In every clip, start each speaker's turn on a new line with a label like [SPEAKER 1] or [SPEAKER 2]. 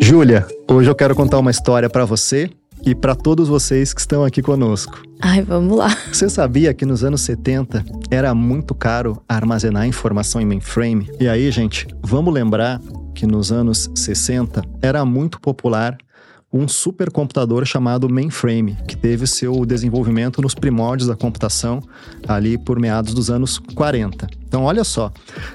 [SPEAKER 1] Júlia, hoje eu quero contar uma história para você e para todos vocês que estão aqui conosco.
[SPEAKER 2] Ai, vamos lá.
[SPEAKER 1] Você sabia que nos anos 70 era muito caro armazenar informação em mainframe? E aí, gente, vamos lembrar que nos anos 60 era muito popular um supercomputador chamado mainframe, que teve seu desenvolvimento nos primórdios da computação, ali por meados dos anos 40. Então, olha só,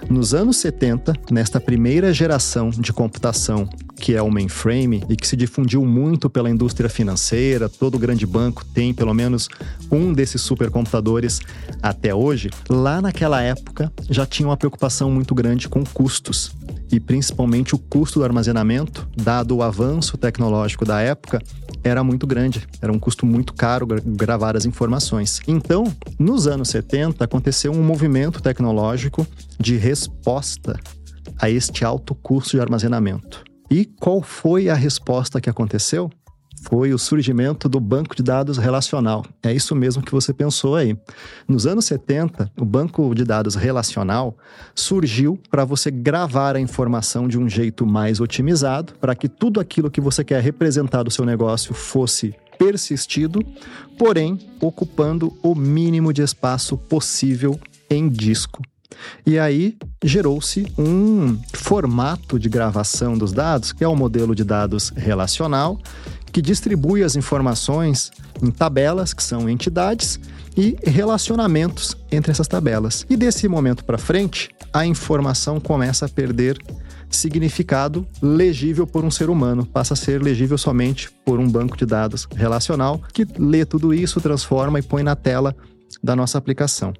[SPEAKER 1] nos anos 70, nesta primeira geração de computação, que é o mainframe e que se difundiu muito pela indústria financeira, todo grande banco tem pelo menos um desses supercomputadores até hoje, lá naquela época já tinha uma preocupação muito grande com custos e principalmente o custo do armazenamento, dado o avanço tecnológico da época, era muito grande, era um custo muito caro gravar as informações. Então, nos anos 70, aconteceu um movimento tecnológico de resposta a este alto custo de armazenamento. E qual foi a resposta que aconteceu? Foi o surgimento do banco de dados relacional. É isso mesmo que você pensou aí. Nos anos 70, o banco de dados relacional surgiu para você gravar a informação de um jeito mais otimizado, para que tudo aquilo que você quer representar do seu negócio fosse persistido, porém ocupando o mínimo de espaço possível em disco. E aí gerou-se um formato de gravação dos dados, que é o modelo de dados relacional, que distribui as informações em tabelas, que são entidades, e relacionamentos entre essas tabelas. E desse momento para frente, a informação começa a perder significado legível por um ser humano, passa a ser legível somente por um banco de dados relacional que lê tudo isso, transforma e põe na tela da nossa aplicação.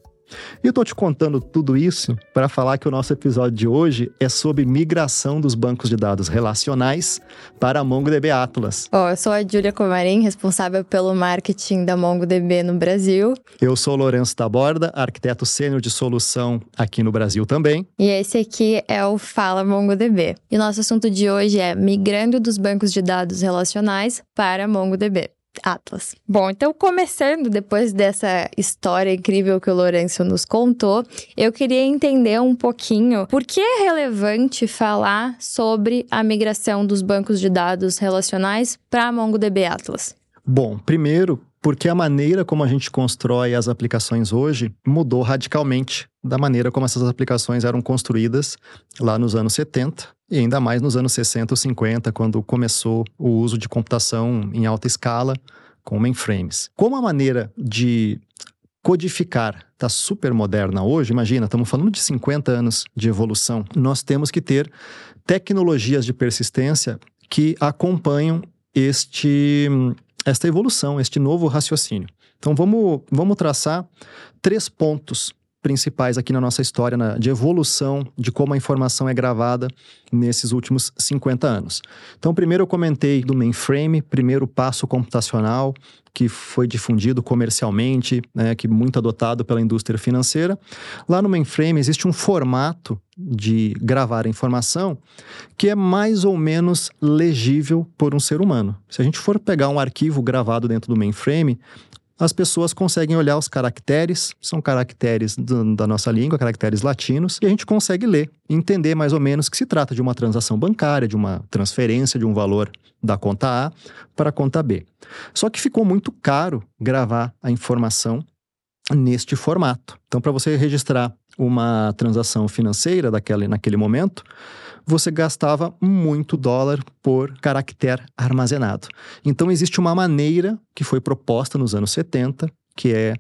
[SPEAKER 1] E eu tô te contando tudo isso para falar que o nosso episódio de hoje é sobre migração dos bancos de dados relacionais para a MongoDB Atlas.
[SPEAKER 2] Ó, oh, eu sou a Júlia Comarim, responsável pelo marketing da MongoDB no Brasil.
[SPEAKER 1] Eu sou o Lourenço Taborda, arquiteto sênior de solução aqui no Brasil também.
[SPEAKER 2] E esse aqui é o Fala MongoDB. E o nosso assunto de hoje é migrando dos bancos de dados relacionais para MongoDB. Atlas. Bom, então começando depois dessa história incrível que o Lourenço nos contou, eu queria entender um pouquinho por que é relevante falar sobre a migração dos bancos de dados relacionais para MongoDB Atlas.
[SPEAKER 1] Bom, primeiro, porque a maneira como a gente constrói as aplicações hoje mudou radicalmente da maneira como essas aplicações eram construídas lá nos anos 70 e ainda mais nos anos 60 ou 50, quando começou o uso de computação em alta escala com mainframes. Como a maneira de codificar está super moderna hoje, imagina, estamos falando de 50 anos de evolução, nós temos que ter tecnologias de persistência que acompanham este esta evolução, este novo raciocínio. Então vamos, vamos traçar três pontos principais aqui na nossa história na, de evolução de como a informação é gravada nesses últimos 50 anos. Então, primeiro eu comentei do mainframe, primeiro passo computacional que foi difundido comercialmente, né, que muito adotado pela indústria financeira. Lá no mainframe existe um formato de gravar a informação que é mais ou menos legível por um ser humano. Se a gente for pegar um arquivo gravado dentro do mainframe, as pessoas conseguem olhar os caracteres, são caracteres do, da nossa língua, caracteres latinos, e a gente consegue ler, entender mais ou menos que se trata de uma transação bancária, de uma transferência de um valor da conta A para a conta B. Só que ficou muito caro gravar a informação neste formato. Então, para você registrar uma transação financeira daquela, naquele momento, você gastava muito dólar por caractere armazenado. Então, existe uma maneira que foi proposta nos anos 70, que é,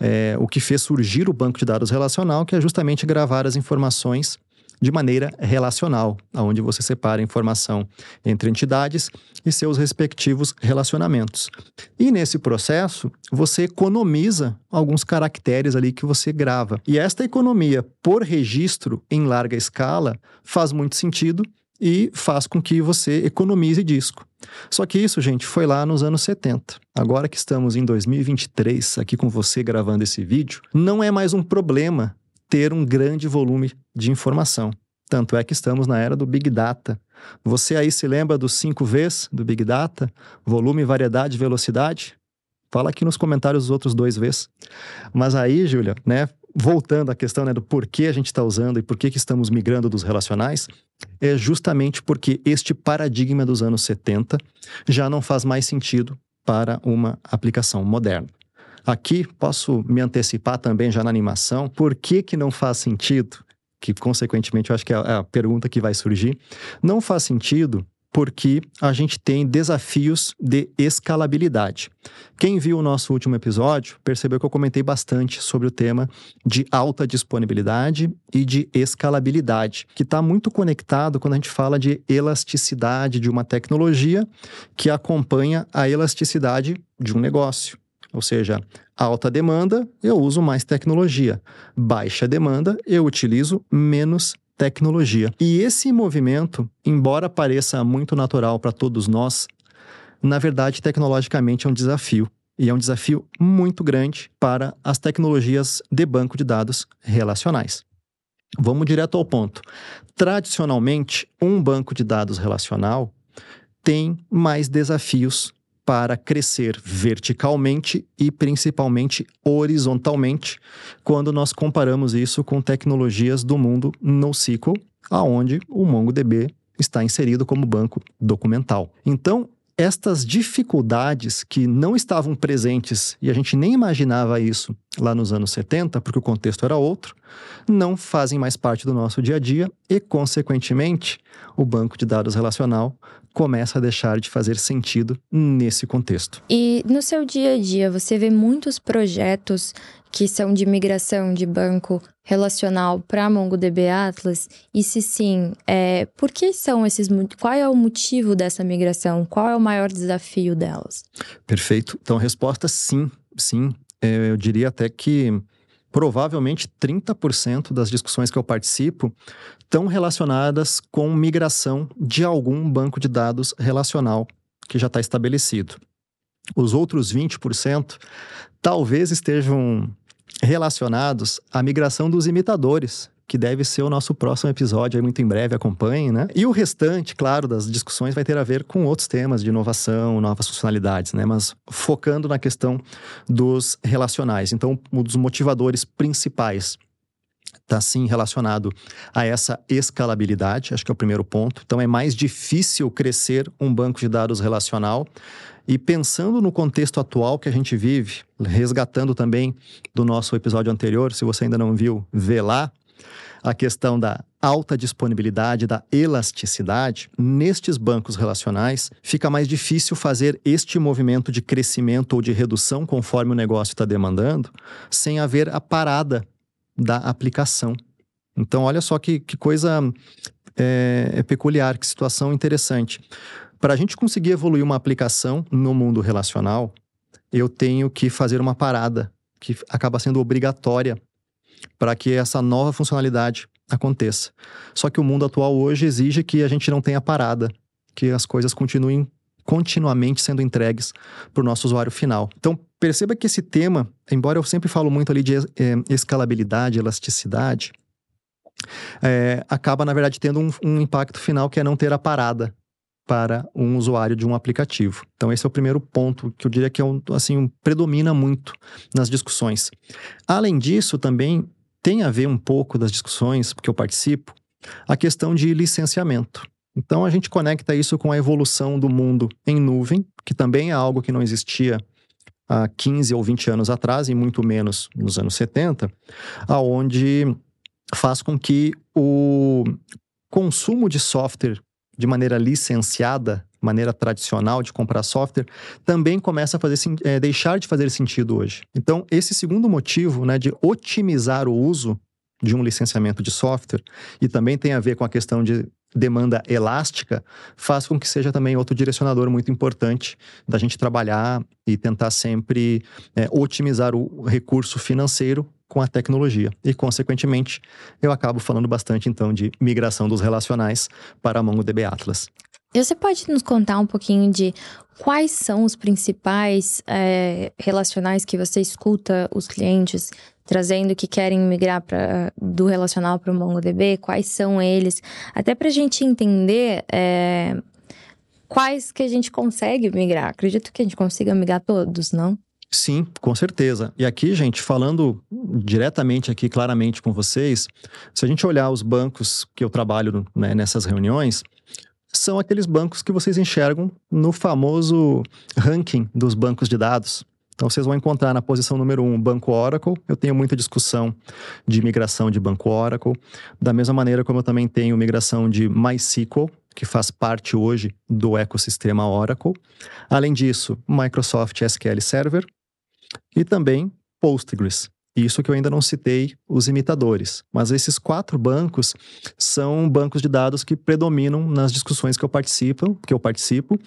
[SPEAKER 1] é o que fez surgir o banco de dados relacional, que é justamente gravar as informações de maneira relacional, onde você separa informação entre entidades e seus respectivos relacionamentos. E nesse processo, você economiza alguns caracteres ali que você grava. E esta economia por registro em larga escala faz muito sentido e faz com que você economize disco. Só que isso, gente, foi lá nos anos 70. Agora que estamos em 2023, aqui com você gravando esse vídeo, não é mais um problema ter um grande volume de informação. Tanto é que estamos na era do Big Data. Você aí se lembra dos cinco Vs do Big Data? Volume, variedade, velocidade? Fala aqui nos comentários os outros dois vezes. Mas aí, Júlia, né, voltando à questão né, do porquê a gente está usando e por que estamos migrando dos relacionais, é justamente porque este paradigma dos anos 70 já não faz mais sentido para uma aplicação moderna. Aqui posso me antecipar também já na animação, por que, que não faz sentido? Que consequentemente eu acho que é a pergunta que vai surgir. Não faz sentido porque a gente tem desafios de escalabilidade. Quem viu o nosso último episódio percebeu que eu comentei bastante sobre o tema de alta disponibilidade e de escalabilidade, que está muito conectado quando a gente fala de elasticidade de uma tecnologia que acompanha a elasticidade de um negócio. Ou seja, alta demanda, eu uso mais tecnologia. Baixa demanda, eu utilizo menos tecnologia. E esse movimento, embora pareça muito natural para todos nós, na verdade, tecnologicamente é um desafio. E é um desafio muito grande para as tecnologias de banco de dados relacionais. Vamos direto ao ponto. Tradicionalmente, um banco de dados relacional tem mais desafios para crescer verticalmente e principalmente horizontalmente, quando nós comparamos isso com tecnologias do mundo NoSQL, aonde o MongoDB está inserido como banco documental. Então, estas dificuldades que não estavam presentes e a gente nem imaginava isso lá nos anos 70, porque o contexto era outro, não fazem mais parte do nosso dia a dia e, consequentemente, o banco de dados relacional começa a deixar de fazer sentido nesse contexto.
[SPEAKER 2] E no seu dia a dia, você vê muitos projetos que são de migração de banco relacional para MongoDB Atlas? E se sim, é, por que são esses? Qual é o motivo dessa migração? Qual é o maior desafio delas?
[SPEAKER 1] Perfeito. Então, a resposta sim, sim. É, eu diria até que provavelmente 30% das discussões que eu participo estão relacionadas com migração de algum banco de dados relacional que já está estabelecido. Os outros 20% talvez estejam relacionados à migração dos imitadores, que deve ser o nosso próximo episódio aí muito em breve, acompanhem, né? E o restante, claro, das discussões vai ter a ver com outros temas de inovação, novas funcionalidades, né? Mas focando na questão dos relacionais. Então, um dos motivadores principais está sim relacionado a essa escalabilidade, acho que é o primeiro ponto. Então é mais difícil crescer um banco de dados relacional. E pensando no contexto atual que a gente vive, resgatando também do nosso episódio anterior, se você ainda não viu, vê lá, a questão da alta disponibilidade, da elasticidade, nestes bancos relacionais, fica mais difícil fazer este movimento de crescimento ou de redução conforme o negócio está demandando, sem haver a parada da aplicação. Então, olha só que, que coisa é, é peculiar, que situação interessante. Para a gente conseguir evoluir uma aplicação no mundo relacional, eu tenho que fazer uma parada que acaba sendo obrigatória para que essa nova funcionalidade aconteça. Só que o mundo atual hoje exige que a gente não tenha parada, que as coisas continuem continuamente sendo entregues para o nosso usuário final. Então, perceba que esse tema, embora eu sempre falo muito ali de é, escalabilidade, elasticidade, é, acaba, na verdade, tendo um, um impacto final que é não ter a parada para um usuário de um aplicativo. Então esse é o primeiro ponto que eu diria que é um, assim, um, predomina muito nas discussões. Além disso, também tem a ver um pouco das discussões que eu participo, a questão de licenciamento. Então a gente conecta isso com a evolução do mundo em nuvem, que também é algo que não existia há 15 ou 20 anos atrás, e muito menos nos anos 70, aonde faz com que o consumo de software de maneira licenciada, maneira tradicional de comprar software, também começa a fazer, é, deixar de fazer sentido hoje. Então, esse segundo motivo né, de otimizar o uso de um licenciamento de software, e também tem a ver com a questão de demanda elástica, faz com que seja também outro direcionador muito importante da gente trabalhar e tentar sempre é, otimizar o recurso financeiro com a tecnologia. E, consequentemente, eu acabo falando bastante, então, de migração dos relacionais para a MongoDB Atlas.
[SPEAKER 2] Você pode nos contar um pouquinho de quais são os principais é, relacionais que você escuta os clientes trazendo que querem migrar pra, do relacional para o MongoDB? Quais são eles? Até para a gente entender é, quais que a gente consegue migrar. Acredito que a gente consiga migrar todos, não?
[SPEAKER 1] Sim, com certeza. E aqui, gente, falando diretamente aqui, claramente com vocês, se a gente olhar os bancos que eu trabalho né, nessas reuniões, são aqueles bancos que vocês enxergam no famoso ranking dos bancos de dados. Então, vocês vão encontrar na posição número um, Banco Oracle. Eu tenho muita discussão de migração de Banco Oracle. Da mesma maneira como eu também tenho migração de MySQL, que faz parte hoje do ecossistema Oracle. Além disso, Microsoft SQL Server e também Postgres. Isso que eu ainda não citei os imitadores. Mas esses quatro bancos são bancos de dados que predominam nas discussões que eu participo, que eu participo.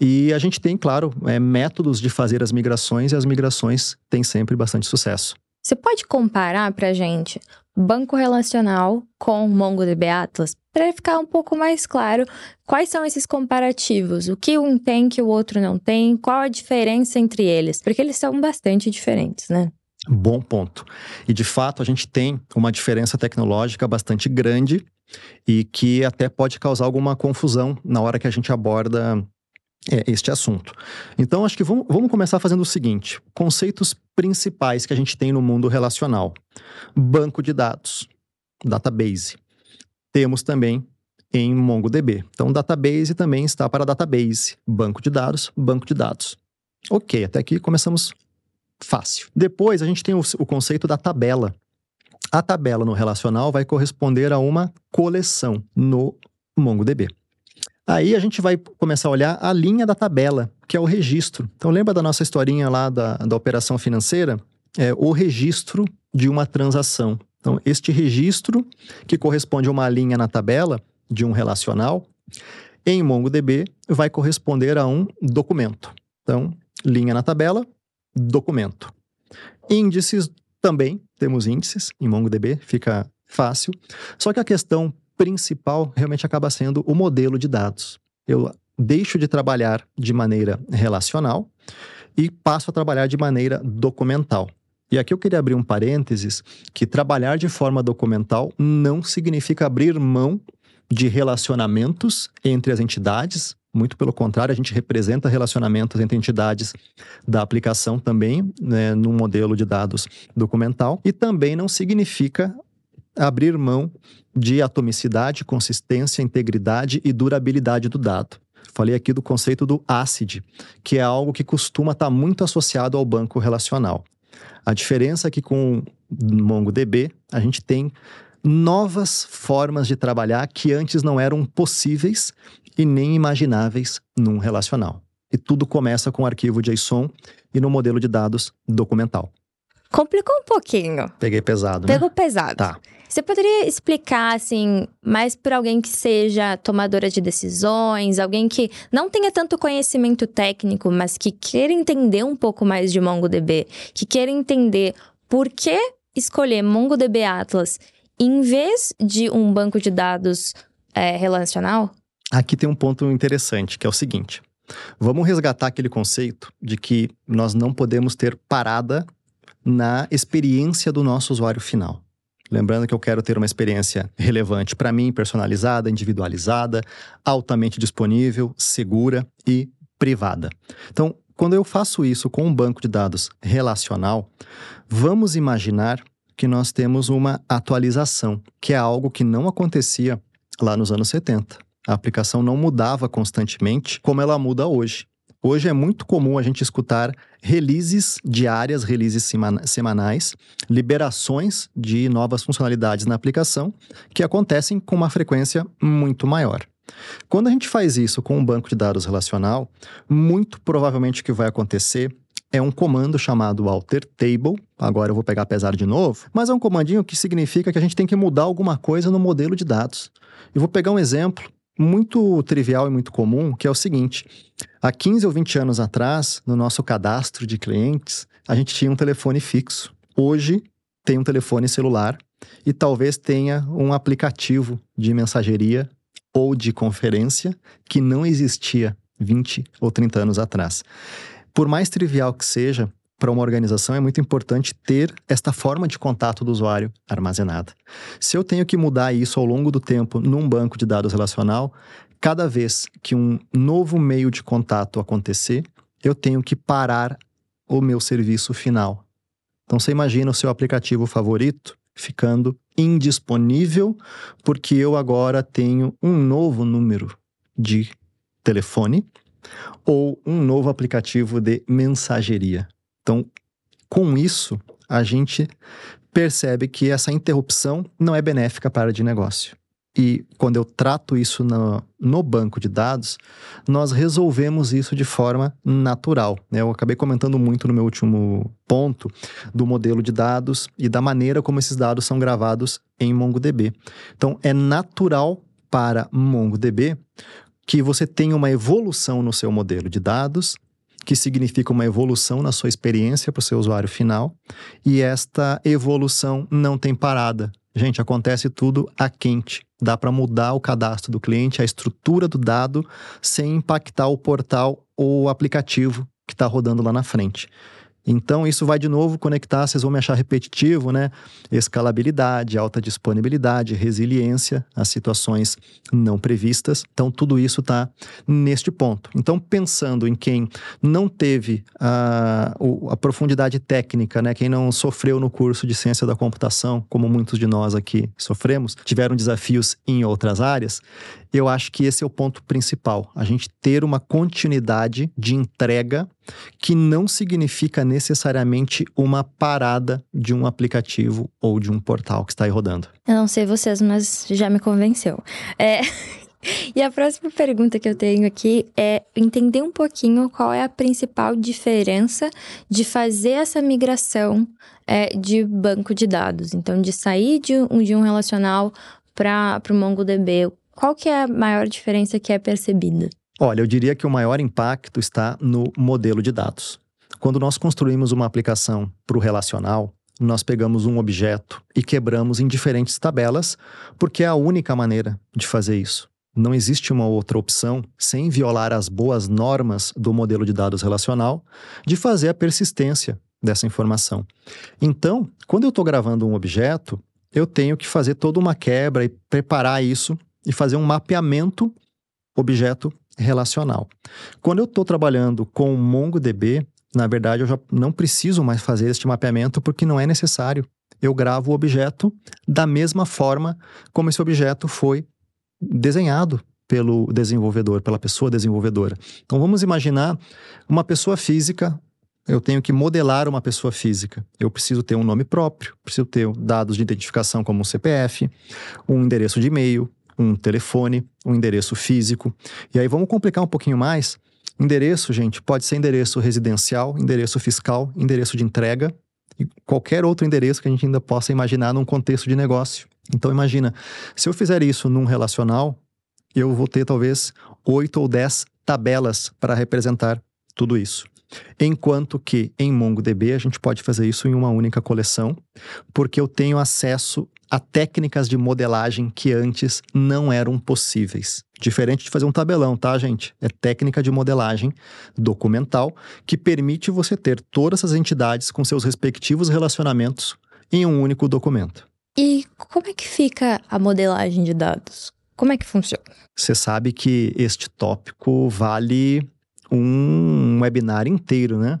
[SPEAKER 1] E a gente tem, claro, é, métodos de fazer as migrações e as migrações têm sempre bastante sucesso.
[SPEAKER 2] Você pode comparar para gente banco relacional com MongoDB Atlas para ficar um pouco mais claro quais são esses comparativos, o que um tem que o outro não tem, qual a diferença entre eles, porque eles são bastante diferentes, né?
[SPEAKER 1] Bom ponto. E de fato, a gente tem uma diferença tecnológica bastante grande e que até pode causar alguma confusão na hora que a gente aborda é, este assunto. Então, acho que vamos, vamos começar fazendo o seguinte: conceitos principais que a gente tem no mundo relacional: banco de dados, database. Temos também em MongoDB. Então, database também está para database, banco de dados, banco de dados. Ok, até aqui começamos fácil. Depois a gente tem o, o conceito da tabela. A tabela no relacional vai corresponder a uma coleção no MongoDB. Aí a gente vai começar a olhar a linha da tabela, que é o registro. Então lembra da nossa historinha lá da, da operação financeira? É o registro de uma transação. Então este registro, que corresponde a uma linha na tabela de um relacional, em MongoDB vai corresponder a um documento. Então, linha na tabela, documento. Índices também, temos índices em MongoDB, fica fácil. Só que a questão principal realmente acaba sendo o modelo de dados. Eu deixo de trabalhar de maneira relacional e passo a trabalhar de maneira documental. E aqui eu queria abrir um parênteses que trabalhar de forma documental não significa abrir mão de relacionamentos entre as entidades, muito pelo contrário, a gente representa relacionamentos entre entidades da aplicação também, né, num modelo de dados documental, e também não significa abrir mão de atomicidade, consistência, integridade e durabilidade do dado. Falei aqui do conceito do ACID, que é algo que costuma estar muito associado ao banco relacional. A diferença é que com MongoDB a gente tem novas formas de trabalhar que antes não eram possíveis e nem imagináveis num relacional. E tudo começa com o arquivo JSON e no modelo de dados documental.
[SPEAKER 2] Complicou um pouquinho.
[SPEAKER 1] Peguei pesado,
[SPEAKER 2] né? Pegou
[SPEAKER 1] né?
[SPEAKER 2] pesado.
[SPEAKER 1] Tá.
[SPEAKER 2] Você poderia explicar, assim, mais para alguém que seja tomadora de decisões, alguém que não tenha tanto conhecimento técnico, mas que queira entender um pouco mais de MongoDB, que queira entender por que escolher MongoDB Atlas em vez de um banco de dados é, relacional?
[SPEAKER 1] Aqui tem um ponto interessante, que é o seguinte. Vamos resgatar aquele conceito de que nós não podemos ter parada na experiência do nosso usuário final. Lembrando que eu quero ter uma experiência relevante para mim, personalizada, individualizada, altamente disponível, segura e privada. Então, quando eu faço isso com um banco de dados relacional, vamos imaginar que nós temos uma atualização, que é algo que não acontecia lá nos anos 70. A aplicação não mudava constantemente como ela muda hoje. Hoje é muito comum a gente escutar releases diárias, releases semanais, liberações de novas funcionalidades na aplicação que acontecem com uma frequência muito maior. Quando a gente faz isso com um banco de dados relacional, muito provavelmente o que vai acontecer é um comando chamado alter table. Agora eu vou pegar pesar de novo, mas é um comandinho que significa que a gente tem que mudar alguma coisa no modelo de dados. Eu vou pegar um exemplo muito trivial e muito comum, que é o seguinte: há 15 ou 20 anos atrás, no nosso cadastro de clientes, a gente tinha um telefone fixo. Hoje tem um telefone celular e talvez tenha um aplicativo de mensageria ou de conferência que não existia 20 ou 30 anos atrás. Por mais trivial que seja, para uma organização é muito importante ter esta forma de contato do usuário armazenada. Se eu tenho que mudar isso ao longo do tempo num banco de dados relacional, cada vez que um novo meio de contato acontecer, eu tenho que parar o meu serviço final. Então você imagina o seu aplicativo favorito ficando indisponível porque eu agora tenho um novo número de telefone ou um novo aplicativo de mensageria. Então, com isso, a gente percebe que essa interrupção não é benéfica para a área de negócio. E quando eu trato isso no, no, banco de dados, nós resolvemos isso de forma natural. Né? Eu acabei comentando muito no meu último ponto do modelo de dados e da maneira como esses dados são gravados em MongoDB. Então, é natural para MongoDB que você tenha uma evolução no seu modelo de dados que significa uma evolução na sua experiência para o seu usuário final, e esta evolução não tem parada. Gente, acontece tudo a quente. Dá para mudar o cadastro do cliente, a estrutura do dado, sem impactar o portal ou o aplicativo que está rodando lá na frente. Então, isso vai de novo conectar, vocês vão me achar repetitivo, né? Escalabilidade, alta disponibilidade, resiliência às situações não previstas. Então, tudo isso está neste ponto. Então, pensando em quem não teve a, a profundidade técnica, né? Quem não sofreu no curso de ciência da computação, como muitos de nós aqui sofremos, tiveram desafios em outras áreas, eu acho que esse é o ponto principal. A gente ter uma continuidade de entrega que não significa necessariamente uma parada de um aplicativo ou de um portal que está aí rodando.
[SPEAKER 2] Eu não sei vocês, mas já me convenceu. É... E a próxima pergunta que eu tenho aqui é entender um pouquinho qual é a principal diferença de fazer essa migração é, de banco de dados. Então, de sair de um, de um relacional para o MongoDB. Qual que é a maior diferença que é percebida?
[SPEAKER 1] Olha, eu diria que o maior impacto está no modelo de dados. Quando nós construímos uma aplicação para o relacional, nós pegamos um objeto e quebramos em diferentes tabelas, porque é a única maneira de fazer isso. Não existe uma outra opção, sem violar as boas normas do modelo de dados relacional, de fazer a persistência dessa informação. Então, quando eu estou gravando um objeto, eu tenho que fazer toda uma quebra e preparar isso e fazer um mapeamento objeto relacional. Quando eu estou trabalhando com MongoDB, na verdade eu já não preciso mais fazer este mapeamento porque não é necessário. Eu gravo o objeto da mesma forma como esse objeto foi desenhado pelo desenvolvedor, pela pessoa desenvolvedora. Então vamos imaginar uma pessoa física eu tenho que modelar uma pessoa física. Eu preciso ter um nome próprio, preciso ter dados de identificação como um CPF, um endereço de e-mail, um telefone, um endereço físico. E aí vamos complicar um pouquinho mais. Endereço, gente, pode ser endereço residencial, endereço fiscal, endereço de entrega e qualquer outro endereço que a gente ainda possa imaginar num contexto de negócio. Então imagina, se eu fizer isso num relacional, eu vou ter talvez oito ou dez tabelas para representar tudo isso. Enquanto que em MongoDB a gente pode fazer isso em uma única coleção, porque eu tenho acesso a técnicas de modelagem que antes não eram possíveis. Diferente de fazer um tabelão, tá, gente? É técnica de modelagem documental que permite você ter todas essas entidades com seus respectivos relacionamentos em um único documento.
[SPEAKER 2] E como é que fica a modelagem de dados? Como é que funciona?
[SPEAKER 1] Você sabe que este tópico vale um webinar inteiro, né?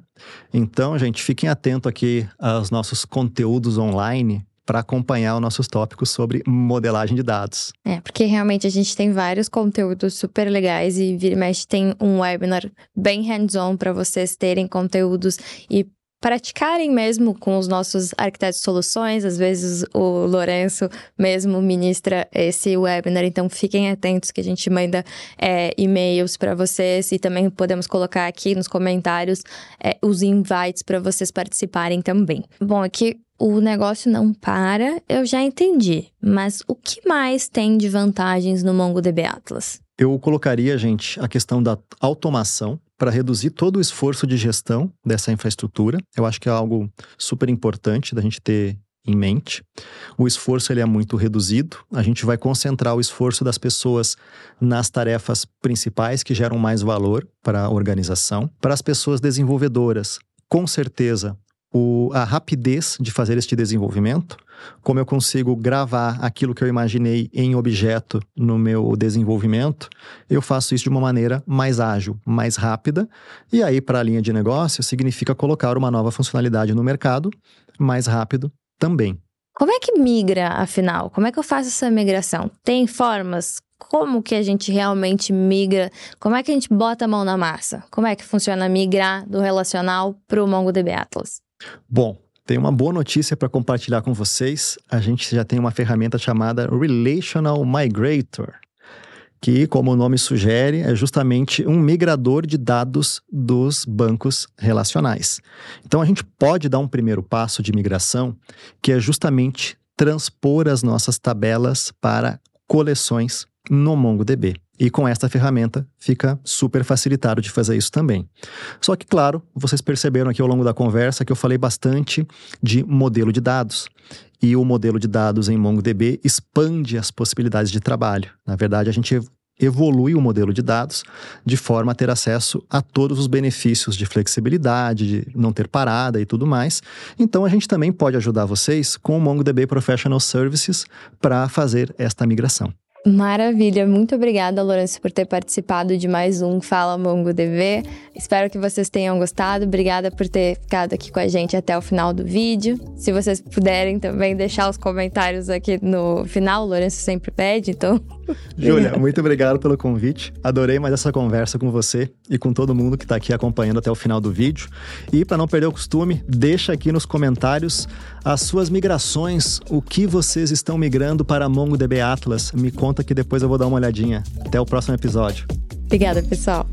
[SPEAKER 1] Então, gente, fiquem atentos aqui aos nossos conteúdos online para acompanhar os nossos tópicos sobre modelagem de dados.
[SPEAKER 2] É, porque realmente a gente tem vários conteúdos super legais e vira e mexe tem um webinar bem hands-on para vocês terem conteúdos e praticarem mesmo com os nossos arquitetos de soluções. Às vezes o Lourenço mesmo ministra esse webinar, então fiquem atentos que a gente manda é, e-mails para vocês e também podemos colocar aqui nos comentários é, os invites para vocês participarem também. Bom, aqui o negócio não para, eu já entendi. Mas o que mais tem de vantagens no MongoDB Atlas?
[SPEAKER 1] Eu colocaria, gente, a questão da automação para reduzir todo o esforço de gestão dessa infraestrutura. Eu acho que é algo super importante da gente ter em mente. O esforço ele é muito reduzido. A gente vai concentrar o esforço das pessoas nas tarefas principais que geram mais valor para a organização. Para as pessoas desenvolvedoras, com certeza o, a rapidez de fazer este desenvolvimento, como eu consigo gravar aquilo que eu imaginei em objeto no meu desenvolvimento, eu faço isso de uma maneira mais ágil, mais rápida. E aí, para a linha de negócio, significa colocar uma nova funcionalidade no mercado mais rápido também.
[SPEAKER 2] Como é que migra, afinal? Como é que eu faço essa migração? Tem formas? Como que a gente realmente migra? Como é que a gente bota a mão na massa? Como é que funciona migrar do relacional para o MongoDB Atlas?
[SPEAKER 1] Bom, tem uma boa notícia para compartilhar com vocês. A gente já tem uma ferramenta chamada Relational Migrator, que, como o nome sugere, é justamente um migrador de dados dos bancos relacionais. Então, a gente pode dar um primeiro passo de migração, que é justamente transpor as nossas tabelas para coleções no MongoDB. E com esta ferramenta fica super facilitado de fazer isso também. Só que, claro, vocês perceberam aqui ao longo da conversa que eu falei bastante de modelo de dados. E o modelo de dados em MongoDB expande as possibilidades de trabalho. Na verdade, a gente evolui o modelo de dados de forma a ter acesso a todos os benefícios de flexibilidade, de não ter parada e tudo mais. Então a gente também pode ajudar vocês com o MongoDB Professional Services para fazer esta migração.
[SPEAKER 2] Maravilha, muito obrigada, Lourenço, por ter participado de mais um Fala MongoDB. Espero que vocês tenham gostado. Obrigada por ter ficado aqui com a gente até o final do vídeo. Se vocês puderem também deixar os comentários aqui no final, o Lourenço sempre pede, então.
[SPEAKER 1] Júlia, muito obrigado pelo convite. Adorei mais essa conversa com você e com todo mundo que está aqui acompanhando até o final do vídeo. E para não perder o costume, deixa aqui nos comentários as suas migrações, o que vocês estão migrando para MongoDB Atlas. Me conta que depois eu vou dar uma olhadinha. Até o próximo episódio.
[SPEAKER 2] Obrigada, pessoal.